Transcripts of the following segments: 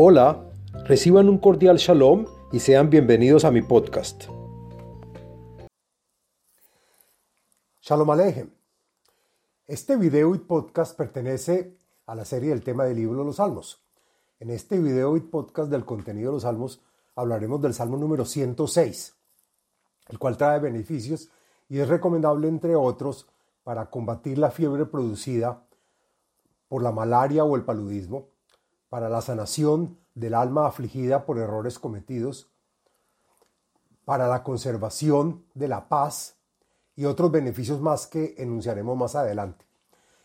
Hola, reciban un cordial shalom y sean bienvenidos a mi podcast. Shalom Alejem. Este video y podcast pertenece a la serie del tema del libro los Salmos. En este video y podcast del contenido de los Salmos hablaremos del Salmo número 106, el cual trae beneficios y es recomendable, entre otros, para combatir la fiebre producida por la malaria o el paludismo, para la sanación del alma afligida por errores cometidos, para la conservación de la paz y otros beneficios más que enunciaremos más adelante.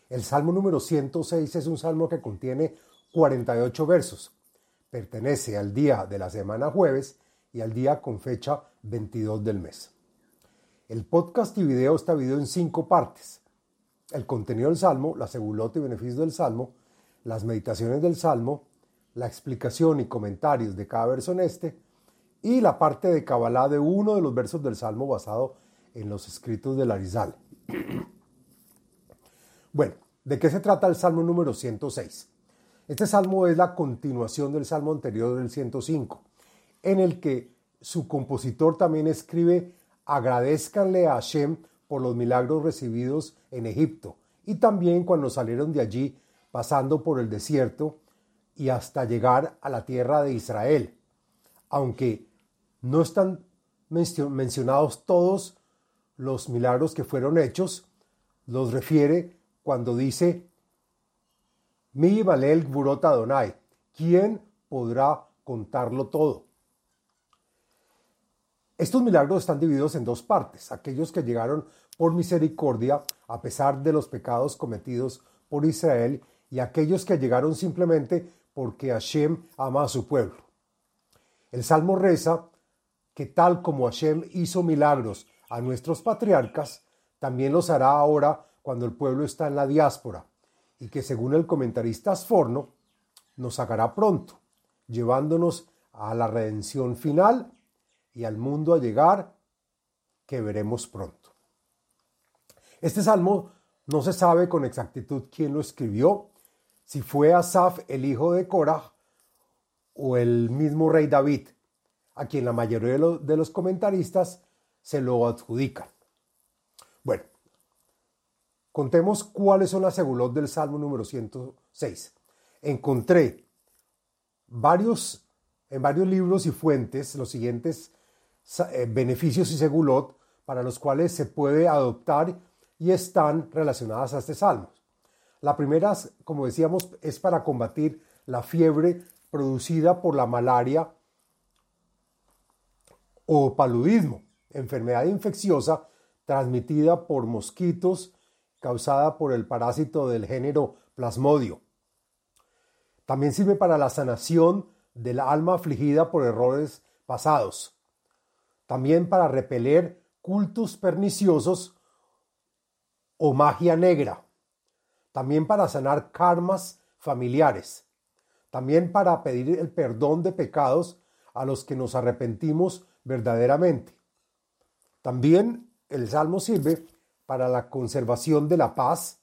El Salmo número 106 es un salmo que contiene 48 versos. Pertenece al día de la semana jueves y al día con fecha 22 del mes. El podcast y video está dividido en cinco partes. El contenido del Salmo, la segulota y beneficios del Salmo, las meditaciones del Salmo, la explicación y comentarios de cada verso en este, y la parte de Kabbalah de uno de los versos del Salmo basado en los escritos de Larizal. bueno, ¿de qué se trata el Salmo número 106? Este salmo es la continuación del salmo anterior del 105, en el que su compositor también escribe agradezcanle a Hashem por los milagros recibidos en Egipto y también cuando salieron de allí pasando por el desierto y hasta llegar a la tierra de Israel. Aunque no están mencionados todos los milagros que fueron hechos, los refiere cuando dice, Mi Valel Burot Adonai, ¿quién podrá contarlo todo? Estos milagros están divididos en dos partes, aquellos que llegaron por misericordia a pesar de los pecados cometidos por Israel y aquellos que llegaron simplemente porque Hashem ama a su pueblo. El Salmo reza que tal como Hashem hizo milagros a nuestros patriarcas, también los hará ahora cuando el pueblo está en la diáspora y que según el comentarista Asforno, nos sacará pronto, llevándonos a la redención final y al mundo a llegar que veremos pronto. Este salmo no se sabe con exactitud quién lo escribió, si fue Asaf el hijo de Korah o el mismo rey David, a quien la mayoría de los, comentaristas se lo adjudican. Bueno, contemos cuáles son las segulot del Salmo número 106. Encontré varios, en varios libros y fuentes los siguientes eh, beneficios y segulot para los cuales se puede adoptar y están relacionadas a este salmo. La primera, como decíamos, es para combatir la fiebre producida por la malaria o paludismo, enfermedad infecciosa transmitida por mosquitos causada por el parásito del género plasmodio. También sirve para la sanación del alma afligida por errores pasados. También para repeler cultos perniciosos o magia negra también para sanar karmas familiares, también para pedir el perdón de pecados a los que nos arrepentimos verdaderamente. También el Salmo sirve para la conservación de la paz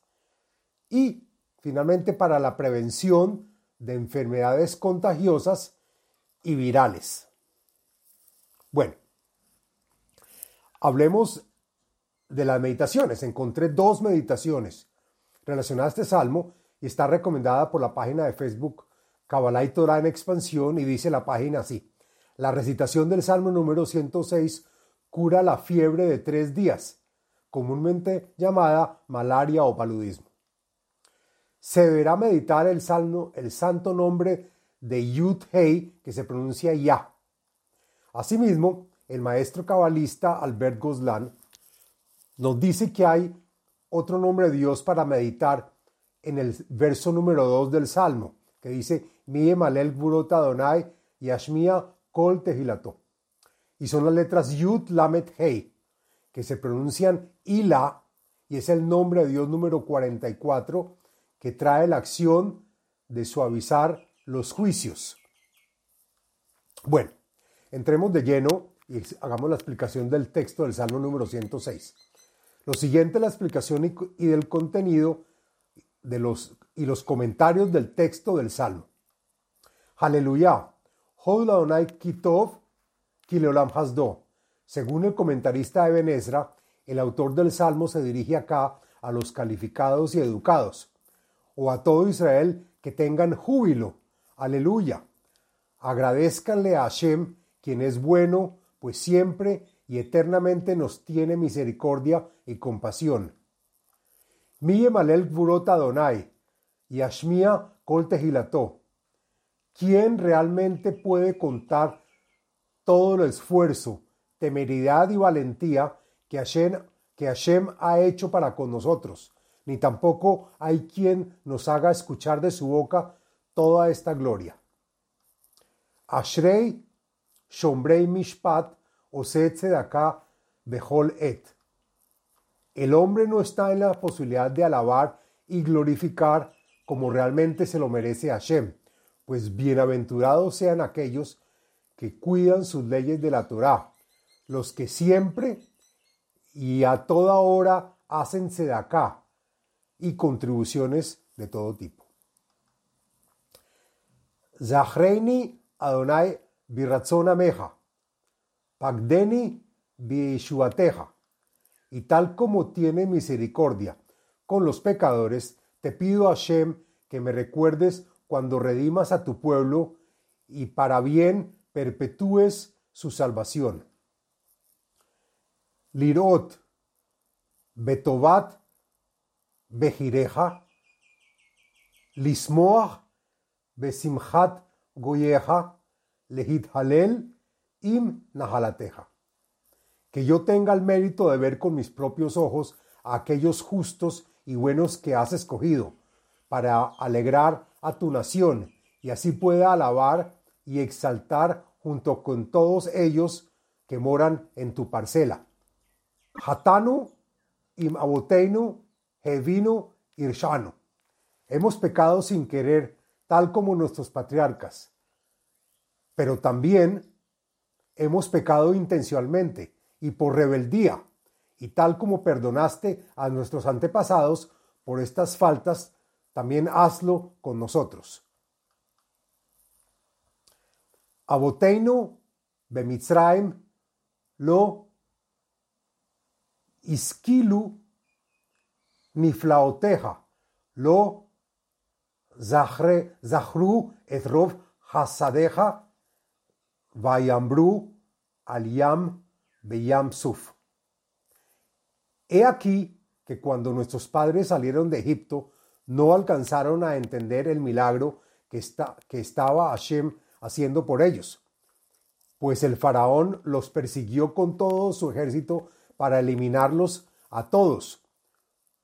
y finalmente para la prevención de enfermedades contagiosas y virales. Bueno, hablemos de las meditaciones. Encontré dos meditaciones relacionada a este salmo y está recomendada por la página de Facebook Kabbalah y Torah en expansión y dice la página así. La recitación del salmo número 106 cura la fiebre de tres días, comúnmente llamada malaria o paludismo. Se deberá meditar el, salmo, el santo nombre de Yud Hei, que se pronuncia Ya. Asimismo, el maestro cabalista Albert Goslan nos dice que hay otro nombre de Dios para meditar en el verso número 2 del Salmo, que dice, Mie malel burot Adonai y Ashmia kol tehilato. Y son las letras Yud Lamet Hei, que se pronuncian Ila, y es el nombre de Dios número 44, que trae la acción de suavizar los juicios. Bueno, entremos de lleno y hagamos la explicación del texto del Salmo número 106. Lo siguiente es la explicación y, del contenido de los, y los comentarios del texto del Salmo. Aleluya. Kitov Kileolam. Según el comentarista Eben Ezra, el autor del Salmo se dirige acá a los calificados y educados, o a todo Israel que tengan júbilo. Aleluya. Agradezcanle a Hashem, quien es bueno, pues siempre y eternamente nos tiene misericordia y compasión. Malel Gvurot Adonai, y Ashmia Kol Tehilató. ¿Quién realmente puede contar todo el esfuerzo, temeridad y valentía que Hashem, que Hashem ha hecho para con nosotros? Ni tampoco hay quien nos haga escuchar de su boca toda esta gloria. Ashrei Shombrei Mishpat de acá Behol Et. El hombre no está en la posibilidad de alabar y glorificar como realmente se lo merece Hashem, pues bienaventurados sean aquellos que cuidan sus leyes de la Torá, los que siempre y a toda hora hacen acá y contribuciones de todo tipo. Zahreini Adonai Biratzona Meja, Pagdeni Bishuateja, y tal como tiene misericordia con los pecadores, te pido Hashem que me recuerdes cuando redimas a tu pueblo y para bien perpetúes su salvación. Lirot, Betovat, Bejireja, Lismoach, Besimchat Goyeja, Lehit Halel, Im Nahalateja. Que yo tenga el mérito de ver con mis propios ojos a aquellos justos y buenos que has escogido, para alegrar a tu nación, y así pueda alabar y exaltar junto con todos ellos que moran en tu parcela. Hatanu, im aboteinu, hevinu, irshanu. Hemos pecado sin querer, tal como nuestros patriarcas, pero también hemos pecado intencionalmente y por rebeldía y tal como perdonaste a nuestros antepasados por estas faltas, también hazlo con nosotros. Aboteinu bemitzraim lo iskilu niflaoteja lo zahru etrov hasadeja vayambru aliam beyam suf. He aquí que cuando nuestros padres salieron de Egipto, no alcanzaron a entender el milagro que, está, que estaba Hashem haciendo por ellos, pues el faraón los persiguió con todo su ejército para eliminarlos a todos,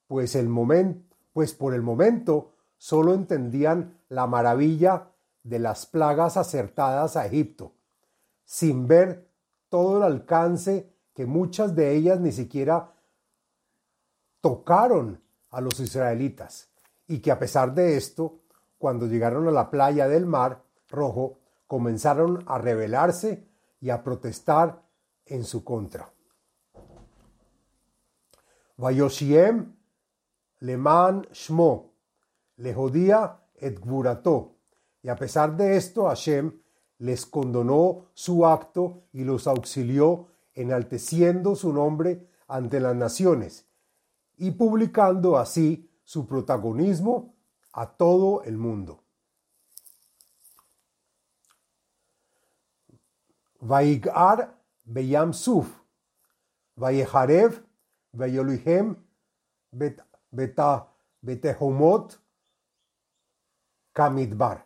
pues, el momento, pues por el momento solo entendían la maravilla de las plagas acertadas a Egipto, sin ver todo el alcance que muchas de ellas ni siquiera tocaron a los israelitas y que a pesar de esto, cuando llegaron a la playa del mar rojo, comenzaron a rebelarse y a protestar en su contra. Vayoshiem leman shmo, jodía et. Y a pesar de esto, Hashem les condonó su acto y los auxilió enalteciendo su nombre ante las naciones y publicando así su protagonismo a todo el mundo. Vaigar Beyam Suf, Kamidbar.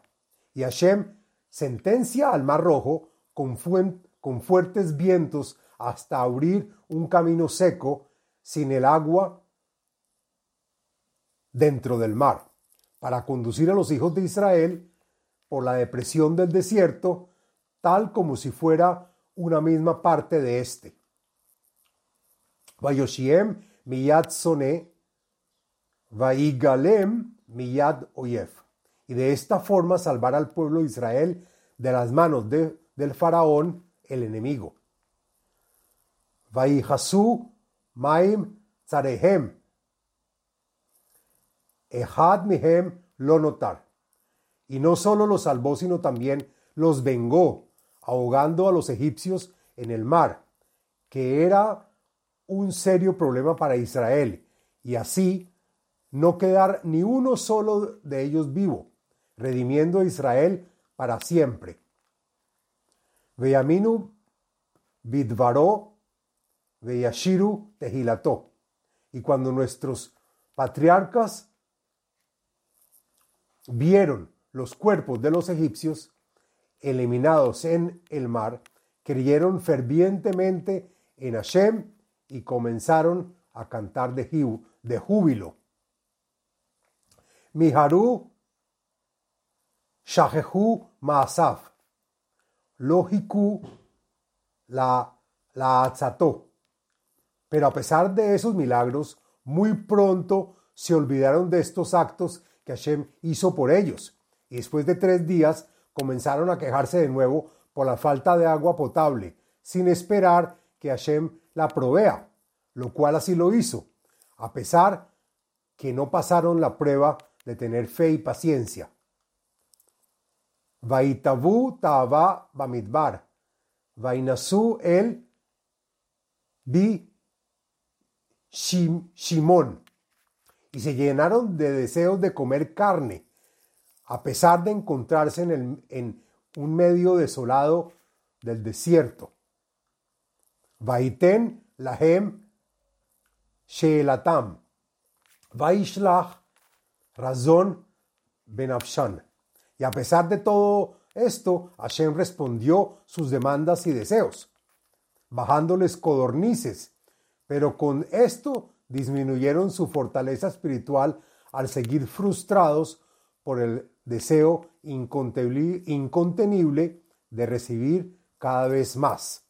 Sentencia al Mar Rojo con, fuertes vientos hasta abrir un camino seco sin el agua dentro del mar, para conducir a los hijos de Israel por la depresión del desierto, tal como si fuera una misma parte de éste. Vayoshiem miyad soné, vaigalem miyad oyef. Y de esta forma salvar al pueblo de Israel de las manos del faraón, el enemigo. Vaihasu maim tzarehem Ehad mihem lo notar. Y no solo los salvó, sino también los vengó, ahogando a los egipcios en el mar, que era un serio problema para Israel, y así no quedar ni uno solo de ellos vivo, redimiendo a Israel para siempre. Veyaminu bidvaró, veyashiru tehilató. Y cuando nuestros patriarcas vieron los cuerpos de los egipcios eliminados en el mar, creyeron fervientemente en Hashem y comenzaron a cantar de júbilo. Miharu Shahehu Maasaf. Lógico la, la. Pero a pesar de esos milagros, muy pronto se olvidaron de estos actos que Hashem hizo por ellos. Y después de tres días comenzaron a quejarse de nuevo por la falta de agua potable, sin esperar que Hashem la provea, lo cual así lo hizo, a pesar que no pasaron la prueba de tener fe y paciencia. Vaitavu Tava Bamidbar, Vainasu el Bi Shimon, y se llenaron de deseos de comer carne, a pesar de encontrarse en, el, en un medio desolado del desierto. Vaiten Lahem Sheelatam, Vaishlach Razón Benafshan. Y a pesar de todo esto, Hashem respondió sus demandas y deseos, bajándoles codornices, pero con esto disminuyeron su fortaleza espiritual al seguir frustrados por el deseo incontenible de recibir cada vez más.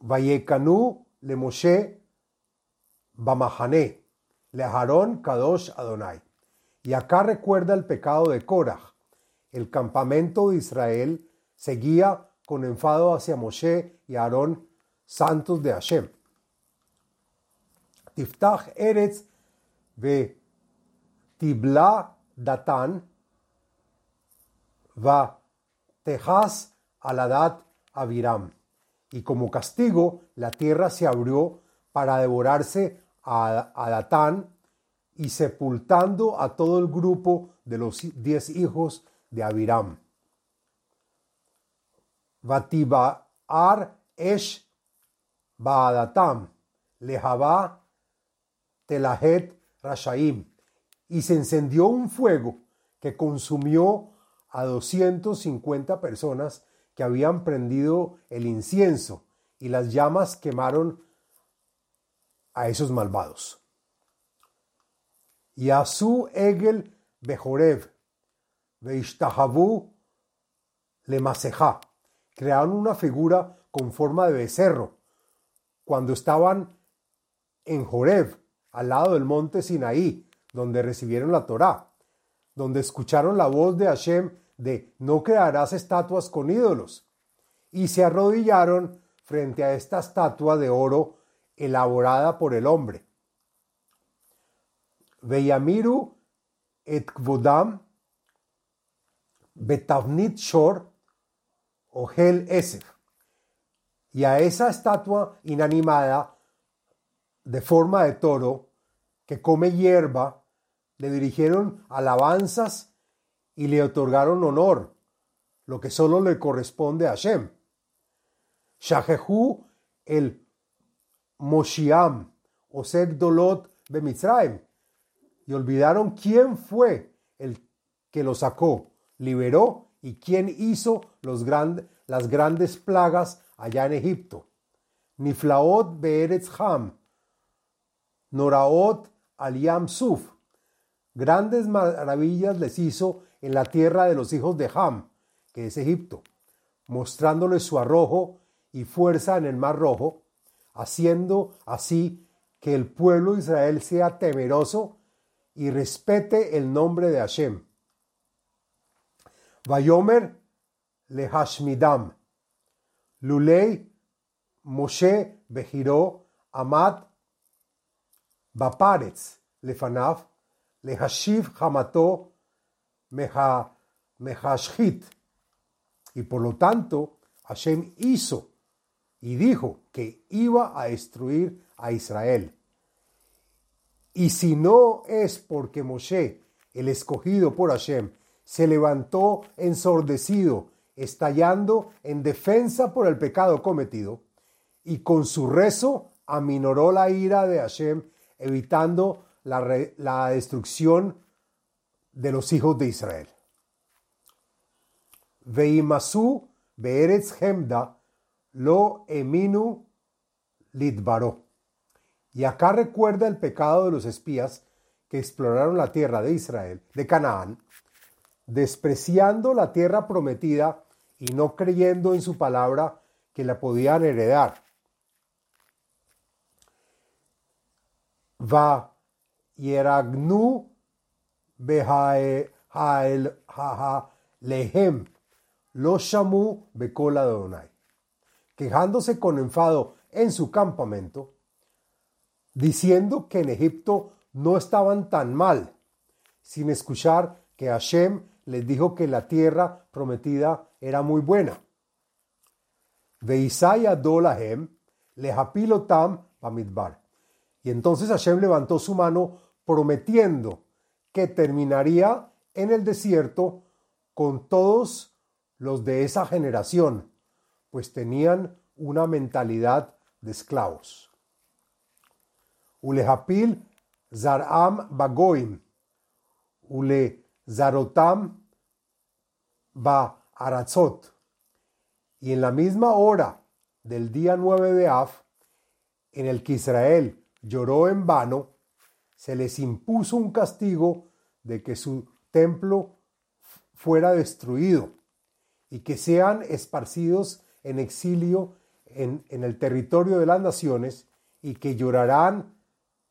Vayekanu le Moshe Bamahané, le Kadosh Adonai. Y acá recuerda el pecado de Korah. El campamento de Israel seguía con enfado hacia Moshe y Aarón, santos de Hashem. Tiftach Eretz ve Tibla Datan va Tejas Aladat Aviram. Y como castigo, la tierra se abrió para devorarse a, Datán y sepultando a todo el grupo de los diez hijos de Abiram. ar esh baadatam lejabá telahet rashaim y se encendió un fuego que consumió a 250 personas que habían prendido el incienso y las llamas quemaron a esos malvados. Y a su Egel Bejorev, Veishtahavu le Masejá, crearon una figura con forma de becerro cuando estaban en Joreb, al lado del monte Sinaí, donde recibieron la Torá, donde escucharon la voz de Hashem de no crearás estatuas con ídolos, y se arrodillaron frente a esta estatua de oro elaborada por el hombre. Veyamiru et kvodam betavnit shor ogel esef. Y a esa estatua inanimada de forma de toro que come hierba le dirigieron alabanzas y le otorgaron honor, lo que solo le corresponde a Hashem. Shahehu el Moshiam, Osek Dolot Bemitzraim, y olvidaron quién fue el que lo sacó, liberó y quién hizo los las grandes plagas allá en Egipto. Niflaot Beeretz Ham, Noraot Aliam Suf. Grandes maravillas les hizo en la tierra de los hijos de Ham, que es Egipto, mostrándoles su arrojo y fuerza en el mar rojo, haciendo así que el pueblo de Israel sea temeroso y respete el nombre de Hashem. Vayomer le Hashmidam, Lulei Moshe Behiro Amad Baparetz Lefanaf lehashiv hamato meha, mehashhit. Y por lo tanto, Hashem hizo y dijo que iba a destruir a Israel. Y si no es porque Moshe, el escogido por Hashem, se levantó ensordecido, estallando en defensa por el pecado cometido, y con su rezo aminoró la ira de Hashem, evitando la, destrucción de los hijos de Israel. Veimasu beeretz hemda lo eminu lidbaró. Y acá recuerda el pecado de los espías que exploraron la tierra de Israel, de Canaán, despreciando la tierra prometida y no creyendo en su palabra que la podían heredar. Va yeragnu lehem lo shamu bekola donai. Quejándose con enfado en su campamento, diciendo que en Egipto no estaban tan mal, sin escuchar que Hashem les dijo que la tierra prometida era muy buena. Veisaya dolahem lehapilotam pamidbar. Y entonces Hashem levantó su mano prometiendo que terminaría en el desierto con todos los de esa generación, pues tenían una mentalidad de esclavos. Zaram bagoim, zarotam ba aratzot. Y en la misma hora del día 9 de Af, en el que Israel lloró en vano, se les impuso un castigo de que su templo fuera destruido y que sean esparcidos en exilio en, el territorio de las naciones y que llorarán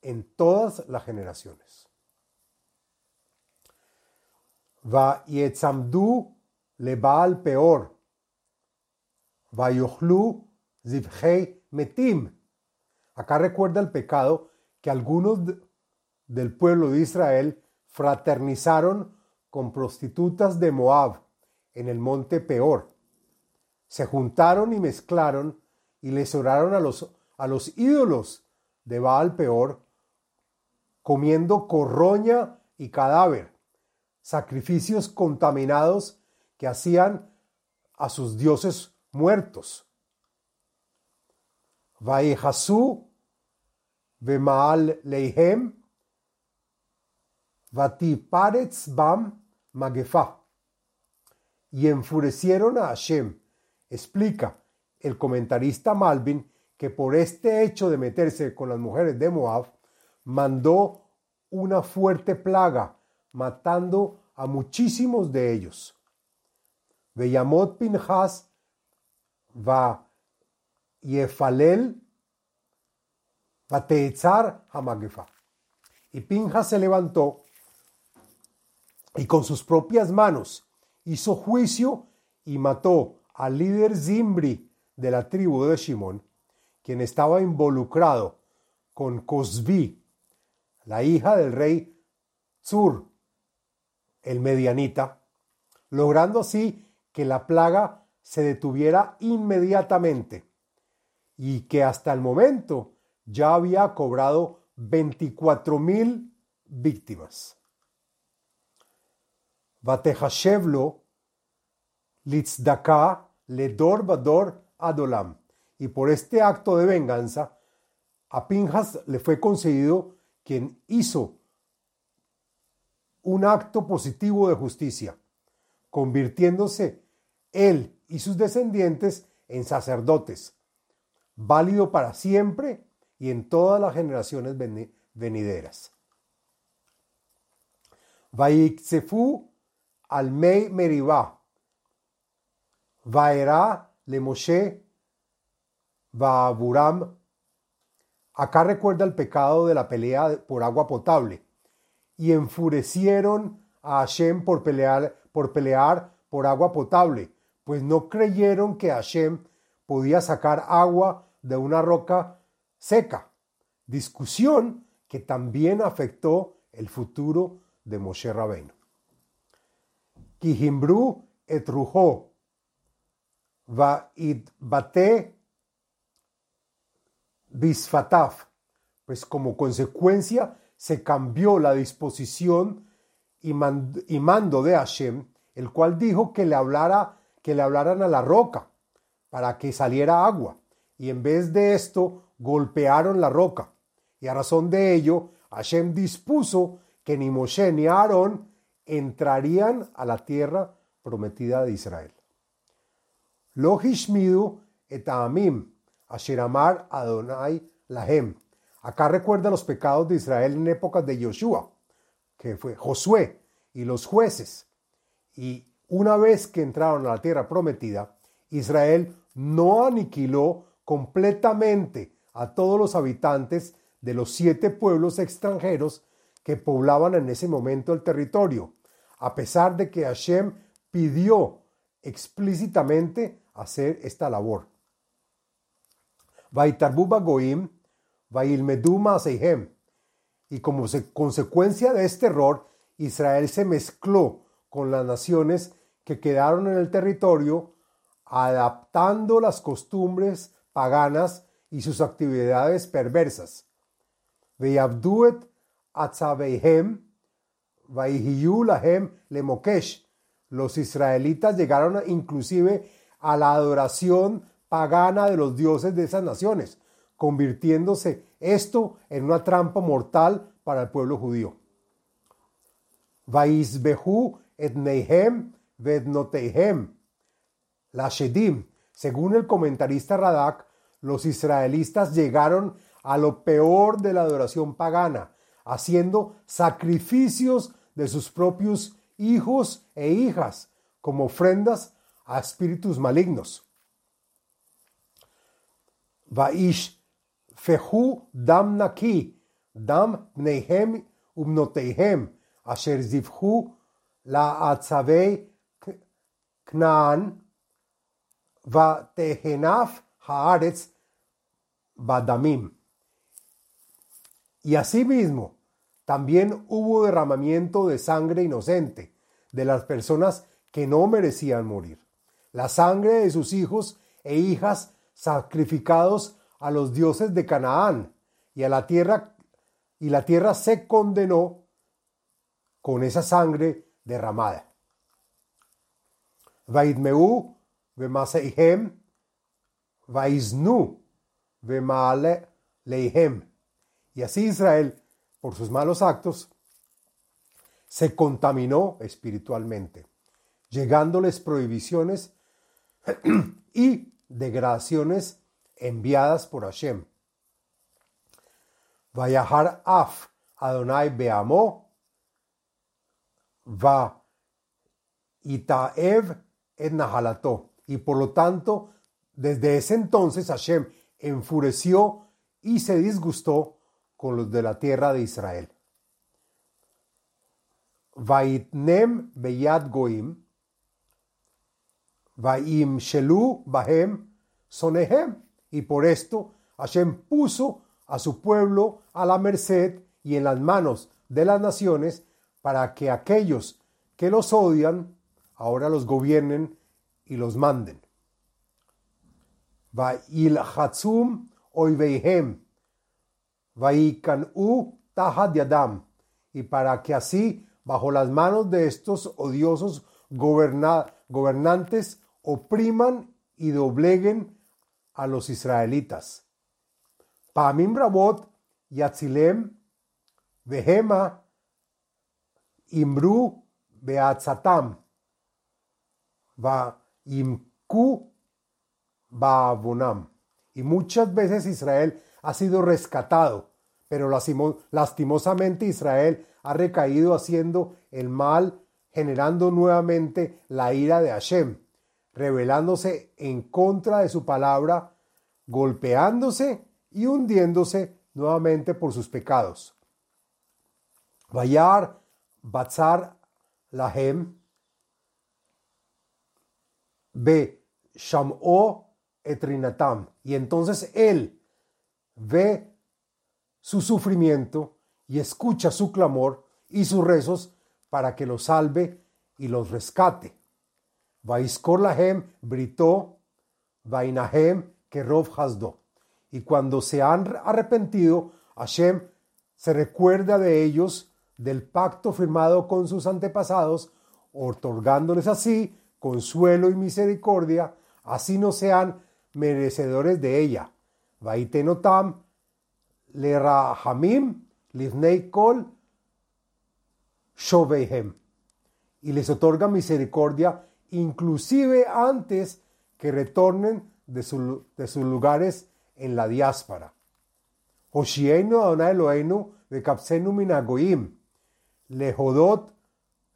en todas las generaciones. Va yetzamdu le baal peor. Va yochlu zivhei metim. Acá recuerda el pecado que algunos del pueblo de Israel fraternizaron con prostitutas de Moab en el monte Peor. Se juntaron y mezclaron y les oraron a los, a los ídolos de Baal Peor, comiendo corroña y cadáver, sacrificios contaminados que hacían a sus dioses muertos. Vaejasu Bemaal Leihem Vatiparetz Bam Magefa. Y enfurecieron a Hashem. Explica el comentarista Malvin que por este hecho de meterse con las mujeres de Moab, mandó una fuerte plaga, matando a muchísimos de ellos. Veyamot Pinhas va Yefalel va Hamagefa. Y Pinhas se levantó y con sus propias manos hizo juicio y mató al líder Zimbri de la tribu de Shimón, quien estaba involucrado con Cosbi, la hija del rey Zur, el medianita, logrando así que la plaga se detuviera inmediatamente y que hasta el momento ya había cobrado 24 mil víctimas. Vatehashevlo litzdaka ledor vador adolam. Y por este acto de venganza, a Pinjas le fue concedido quien hizo un acto positivo de justicia, convirtiéndose él y sus descendientes en sacerdotes, válido para siempre y en todas las generaciones venideras. Vaiksefu al Mei Meribá, Vaerá le Moshe, Vaaburam. Acá recuerda el pecado de la pelea por agua potable. Y enfurecieron a Hashem por pelear, por agua potable, pues no creyeron que Hashem podía sacar agua de una roca seca. Discusión que también afectó el futuro de Moshe Rabbeinu. Kihimbru et rujo va bisfataf, pues como consecuencia se cambió la disposición y, mando de Hashem, el cual dijo que le hablara, que le hablaran a la roca para que saliera agua, y en vez de esto golpearon la roca, y a razón de ello Hashem dispuso que ni Moshe ni Aarón entrarían a la tierra prometida de Israel. Lo et amim, asheramar Adonai lahem. Acá recuerda los pecados de Israel en épocas de Yoshua, que fue Josué y los jueces. Y una vez que entraron a la tierra prometida, Israel no aniquiló completamente a todos los habitantes de los siete pueblos extranjeros que poblaban en ese momento el territorio, a pesar de que Hashem pidió explícitamente hacer esta labor. Y como consecuencia de este error, Israel se mezcló con las naciones que quedaron en el territorio, adaptando las costumbres paganas y sus actividades perversas. Atzaveihem, lahem lemokesh. Los israelitas llegaron inclusive a la adoración pagana de los dioses de esas naciones, convirtiéndose esto en una trampa mortal para el pueblo judío. Vaisbehu etneihem vednoteihem. La Shedim, según el comentarista Radak, los israelitas llegaron a lo peor de la adoración pagana, haciendo sacrificios de sus propios hijos e hijas como ofrendas a espíritus malignos. Vaish fehu dam naki, dam nehem umnoteihem, asher zivhu la atzavei knan, va tehenaf haaretz badamim. Y asimismo, también hubo derramamiento de sangre inocente de las personas que no merecían morir. La sangre de sus hijos e hijas sacrificados a los dioses de Canaán y a la tierra y la tierra se condenó con esa sangre derramada. Vaidmeu v'maseihem vaiznu leihem y así Israel, por sus malos actos, se contaminó espiritualmente, llegándoles prohibiciones y degradaciones enviadas por Hashem. Vayahar af Adonai beamó, va itaev et nahalató. Y por lo tanto, desde ese entonces Hashem enfureció y se disgustó con los de la tierra de Israel. Vaitnem beyad goim, vaim shelu bahem sonehem. Y por esto Hashem puso a su pueblo a la merced y en las manos de las naciones para que aquellos que los odian ahora los gobiernen y los manden. Vail hatzum oiveihem u Tahad Yadam, y para que así, bajo las manos de estos odiosos gobernantes, opriman y dobleguen a los israelitas. Pamim Rabot, Yatzilem, Behema, Imru, Beatzatam, Va Imku, Baabonam. Y muchas veces Israel ha sido rescatado, pero lastimosamente Israel ha recaído haciendo el mal, generando nuevamente la ira de Hashem, rebelándose en contra de su palabra, golpeándose y hundiéndose nuevamente por sus pecados. Vayar, Batzar, Lahem, B. Sham'o, Etrinatam. Y entonces él, ve su sufrimiento y escucha su clamor y sus rezos para que los salve y los rescate. Vaiskor lahem britó, vainahem kerov hasdo. Y cuando se han arrepentido, Hashem se recuerda de ellos del pacto firmado con sus antepasados, otorgándoles así consuelo y misericordia, así no sean merecedores de ella. Vaitenotam le rahamim livnei kol shoveihem. Y les otorga misericordia inclusive antes que retornen de, sus lugares en la diáspora. Hoshienu Adonai Eloheinu vekapsenu minagoim, lehodot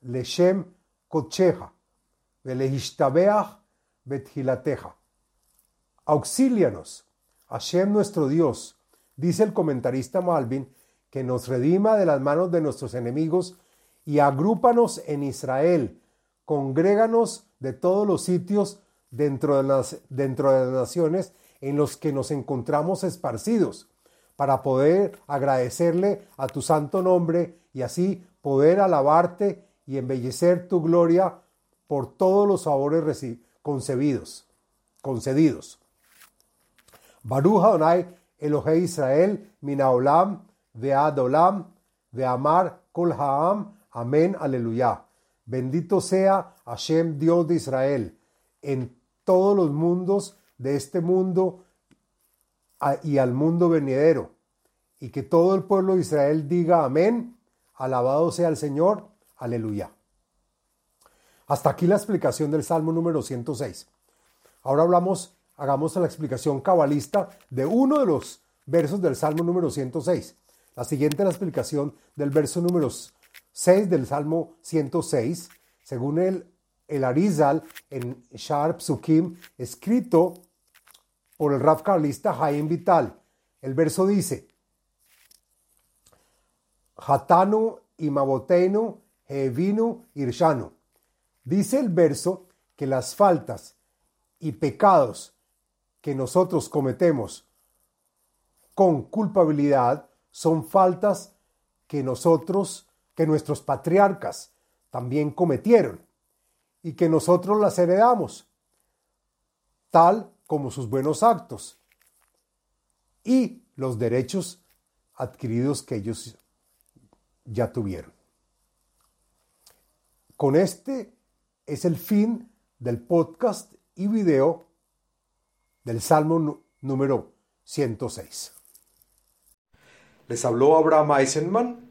leshem kotcheja, velehishtabeach bethilateja. Auxílianos, Hashem nuestro Dios, dice el comentarista Malvin, que nos redima de las manos de nuestros enemigos y agrúpanos en Israel, congréganos de todos los sitios dentro de las, dentro de las naciones en los que nos encontramos esparcidos, para poder agradecerle a tu santo nombre y así poder alabarte y embellecer tu gloria por todos los favores concebidos, concedidos. Baruch Adonai Elohe Israel minaolam ve'adolam ve'amar kol ha'am amén aleluya. Bendito sea Hashem Dios de Israel en todos los mundos de este mundo y al mundo venidero. Y que todo el pueblo de Israel diga amén, alabado sea el Señor, aleluya. Hasta aquí la explicación del Salmo número 106. Ahora hablamos, hagamos la explicación cabalista de uno de los versos del Salmo número 106. La siguiente la explicación del verso número 6 del Salmo 106, según el, el Arizal en Sharp Sukim, escrito por el Raf Carlista Jaim Vital. El verso dice, Hatanu imabotenu hevinu irshanu. Dice el verso que las faltas y pecados que nosotros cometemos con culpabilidad son faltas que nosotros, que nuestros patriarcas también cometieron y que nosotros las heredamos, tal como sus buenos actos y los derechos adquiridos que ellos ya tuvieron. Con este es el fin del podcast y video del Salmo número 106. Les habló Abraham Eisenman,